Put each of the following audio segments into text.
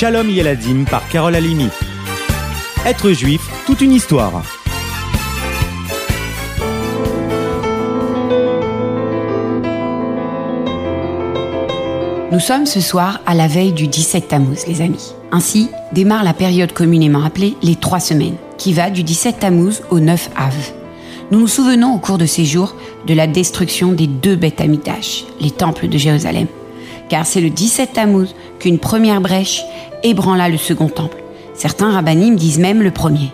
Shalom Yeladim par Carole Alimi. Être juif, toute une histoire. Nous sommes ce soir à la veille du 17 Tammuz, les amis. Ainsi démarre la période communément appelée les trois semaines, qui va du 17 Tammuz au 9 Av. Nous nous souvenons au cours de ces jours de la destruction des deux Beth Amidash, les temples de Jérusalem. Car c'est le 17 Tammuz qu'une première brèche ébranla le second temple. Certains rabbinim disent même le premier.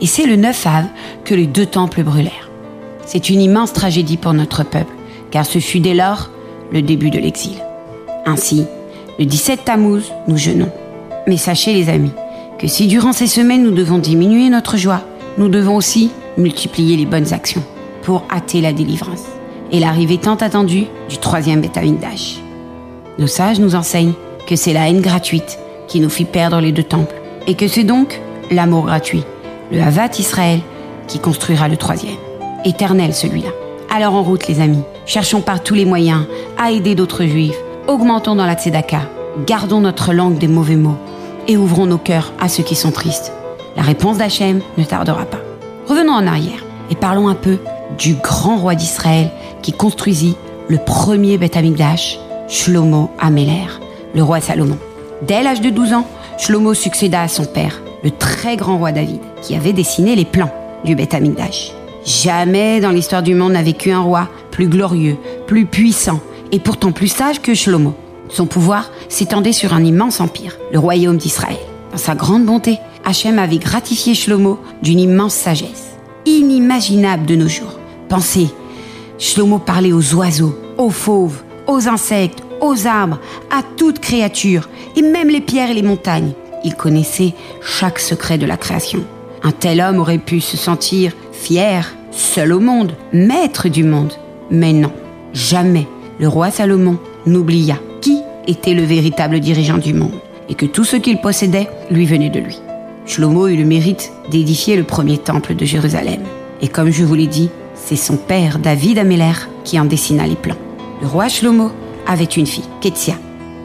Et c'est le 9 Av que les deux temples brûlèrent. C'est une immense tragédie pour notre peuple, car ce fut dès lors le début de l'exil. Ainsi, le 17 Tammuz, nous jeûnons. Mais sachez les amis, que si durant ces semaines nous devons diminuer notre joie, nous devons aussi multiplier les bonnes actions pour hâter la délivrance et l'arrivée tant attendue du troisième Betamidash. Nos sages nous enseignent que c'est la haine gratuite qui nous fit perdre les deux temples et que c'est donc l'amour gratuit, le Havat Israël, qui construira le troisième. Éternel celui-là. Alors en route les amis, cherchons par tous les moyens à aider d'autres juifs augmentons dans la tzedaka, gardons notre langue des mauvais mots et ouvrons nos cœurs à ceux qui sont tristes. La réponse d'Hachem ne tardera pas. Revenons en arrière et parlons un peu du grand roi d'Israël qui construisit le premier Beth Amikdash, Shlomo Améler, le roi Salomon. Dès l'âge de 12 ans, Shlomo succéda à son père, le très grand roi David, qui avait dessiné les plans du Beth Amikdash. Jamais dans l'histoire du monde n'a vécu un roi plus glorieux, plus puissant et pourtant plus sage que Shlomo. Son pouvoir s'étendait sur un immense empire, le royaume d'Israël. Dans sa grande bonté, Hachem avait gratifié Shlomo d'une immense sagesse, inimaginable de nos jours. Pensez, Shlomo parlait aux oiseaux, aux fauves, aux insectes, aux arbres, à toute créature, et même les pierres et les montagnes. Il connaissait chaque secret de la création. Un tel homme aurait pu se sentir fier, seul au monde, maître du monde. Mais non, jamais le roi Salomon n'oublia qui était le véritable dirigeant du monde et que tout ce qu'il possédait lui venait de lui. Shlomo eut le mérite d'édifier le premier temple de Jérusalem. Et comme je vous l'ai dit, c'est son père David Améler qui en dessina les plans. Le roi Shlomo avait une fille, Ketsia.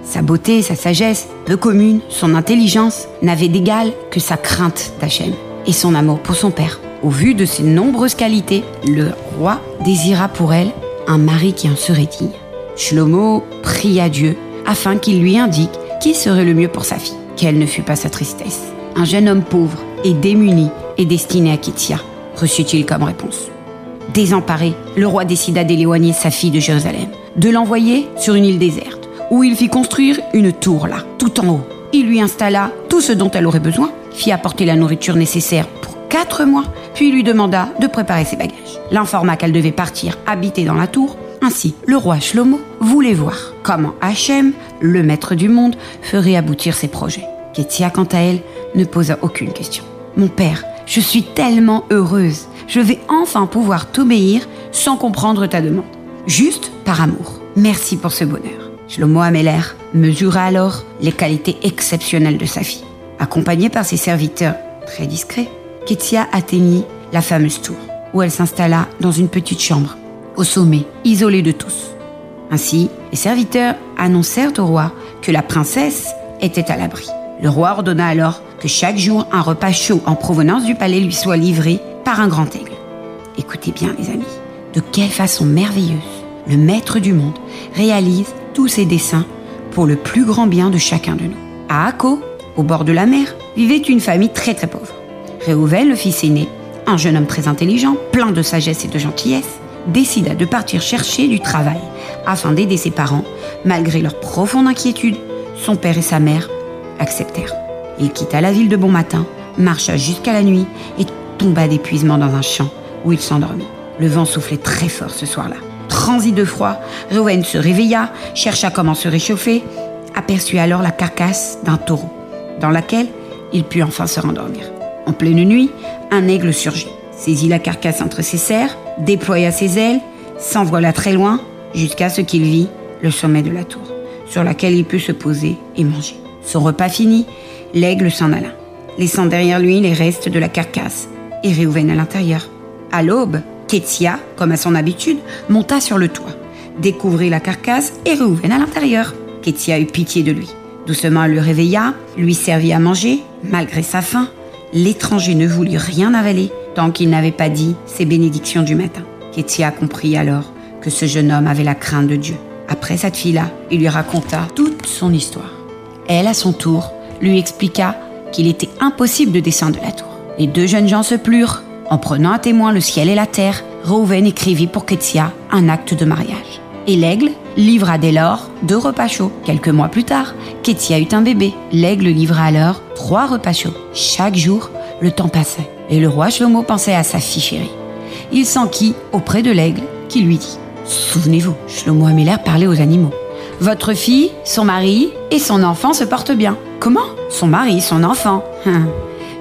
Sa beauté, sa sagesse, peu commune, son intelligence n'avaient d'égal que sa crainte d'Hachem et son amour pour son père. Au vu de ses nombreuses qualités, le roi désira pour elle un mari qui en serait digne. Shlomo pria Dieu afin qu'il lui indique qui serait le mieux pour sa fille. Quelle ne fut pas sa tristesse. Un jeune homme pauvre et démuni est destiné à Kétia, reçut-il comme réponse. Désemparé, le roi décida d'éloigner sa fille de Jérusalem, de l'envoyer sur une île déserte, où il fit construire une tour là, tout en haut. Il lui installa tout ce dont elle aurait besoin, fit apporter la nourriture nécessaire pour quatre mois, puis lui demanda de préparer ses bagages. L'informa qu'elle devait partir habiter dans la tour ainsi, le roi Shlomo voulait voir comment Hachem, le maître du monde, ferait aboutir ses projets. Kétia, quant à elle, ne posa aucune question. Mon père, je suis tellement heureuse. Je vais enfin pouvoir t'obéir sans comprendre ta demande. Juste par amour. Merci pour ce bonheur. Shlomo Améler mesura alors les qualités exceptionnelles de sa fille. Accompagnée par ses serviteurs très discrets, Kétia atteignit la fameuse tour, où elle s'installa dans une petite chambre au sommet, isolé de tous. Ainsi, les serviteurs annoncèrent au roi que la princesse était à l'abri. Le roi ordonna alors que chaque jour un repas chaud en provenance du palais lui soit livré par un grand aigle. Écoutez bien les amis, de quelle façon merveilleuse le maître du monde réalise tous ses desseins pour le plus grand bien de chacun de nous. À Akko, au bord de la mer, vivait une famille très très pauvre. Réhouven, le fils aîné, un jeune homme très intelligent, plein de sagesse et de gentillesse, décida de partir chercher du travail afin d'aider ses parents. Malgré leur profonde inquiétude, son père et sa mère acceptèrent. Il quitta la ville de bon matin, marcha jusqu'à la nuit et tomba d'épuisement dans un champ où il s'endormit. Le vent soufflait très fort ce soir-là. Transi de froid, Rowan se réveilla, chercha comment se réchauffer, aperçut alors la carcasse d'un taureau, dans laquelle il put enfin se rendormir. En pleine nuit, un aigle surgit, saisit la carcasse entre ses serres déploya ses ailes, s'envola très loin, jusqu'à ce qu'il vit le sommet de la tour, sur laquelle il put se poser et manger. Son repas fini, l'aigle s'en alla, laissant derrière lui les restes de la carcasse et Réhouven à l'intérieur. À l'aube, Ketsia, comme à son habitude, monta sur le toit, découvrit la carcasse et Réhouven à l'intérieur. Ketsia eut pitié de lui, Doucement, elle le réveilla, lui servit à manger, malgré sa faim. L'étranger ne voulut rien avaler tant qu'il n'avait pas dit ses bénédictions du matin. Ketia comprit alors que ce jeune homme avait la crainte de Dieu. Après cette fille-là, il lui raconta toute son histoire. Elle, à son tour, lui expliqua qu'il était impossible de descendre de la tour. Les deux jeunes gens se plurent. En prenant à témoin le ciel et la terre, Reuven écrivit pour Ketia un acte de mariage. Et l'aigle livra dès lors deux repas chauds. Quelques mois plus tard, Ketia eut un bébé. L'aigle livra alors trois repas chauds. Chaque jour, le temps passait. Et le roi Shlomo pensait à sa fille chérie. Il s'enquit auprès de l'aigle qui lui dit Souvenez-vous, Shlomo Ameler parlait aux animaux. Votre fille, son mari et son enfant se portent bien. Comment? Son mari, son enfant.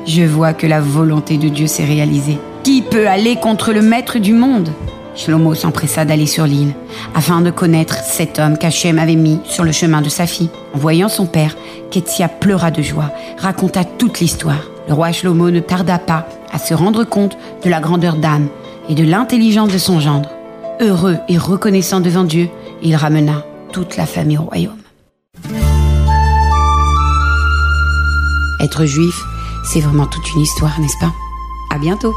Je vois que la volonté de Dieu s'est réalisée. Qui peut aller contre le maître du monde? Shlomo s'empressa d'aller sur l'île, afin de connaître cet homme qu'Hachem avait mis sur le chemin de sa fille. En voyant son père, Ketia pleura de joie, raconta toute l'histoire. Le roi Shlomo ne tarda pas à se rendre compte de la grandeur d'âme et de l'intelligence de son gendre. Heureux et reconnaissant devant Dieu, il ramena toute la famille au royaume. Être juif, c'est vraiment toute une histoire, n'est-ce pas? À bientôt